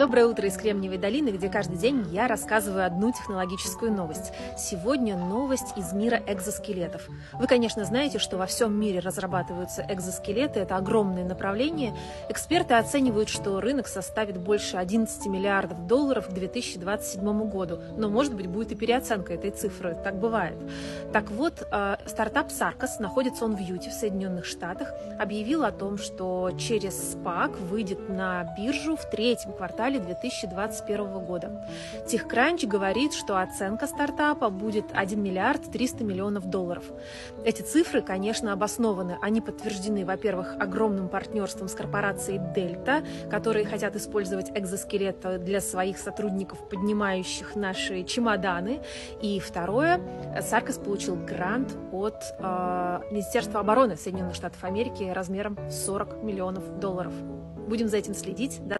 Доброе утро из Кремниевой долины, где каждый день я рассказываю одну технологическую новость. Сегодня новость из мира экзоскелетов. Вы, конечно, знаете, что во всем мире разрабатываются экзоскелеты, это огромное направление. Эксперты оценивают, что рынок составит больше 11 миллиардов долларов к 2027 году. Но, может быть, будет и переоценка этой цифры, так бывает. Так вот, э, стартап Sarcos, находится он в Юте, в Соединенных Штатах, объявил о том, что через SPAC выйдет на биржу в третьем квартале феврале 2021 года. TechCrunch говорит, что оценка стартапа будет 1 миллиард 300 миллионов долларов. Эти цифры, конечно, обоснованы. Они подтверждены, во-первых, огромным партнерством с корпорацией Delta, которые хотят использовать экзоскелеты для своих сотрудников, поднимающих наши чемоданы. И второе, Саркас получил грант от э, Министерства обороны Соединенных Штатов Америки размером 40 миллионов долларов. Будем за этим следить.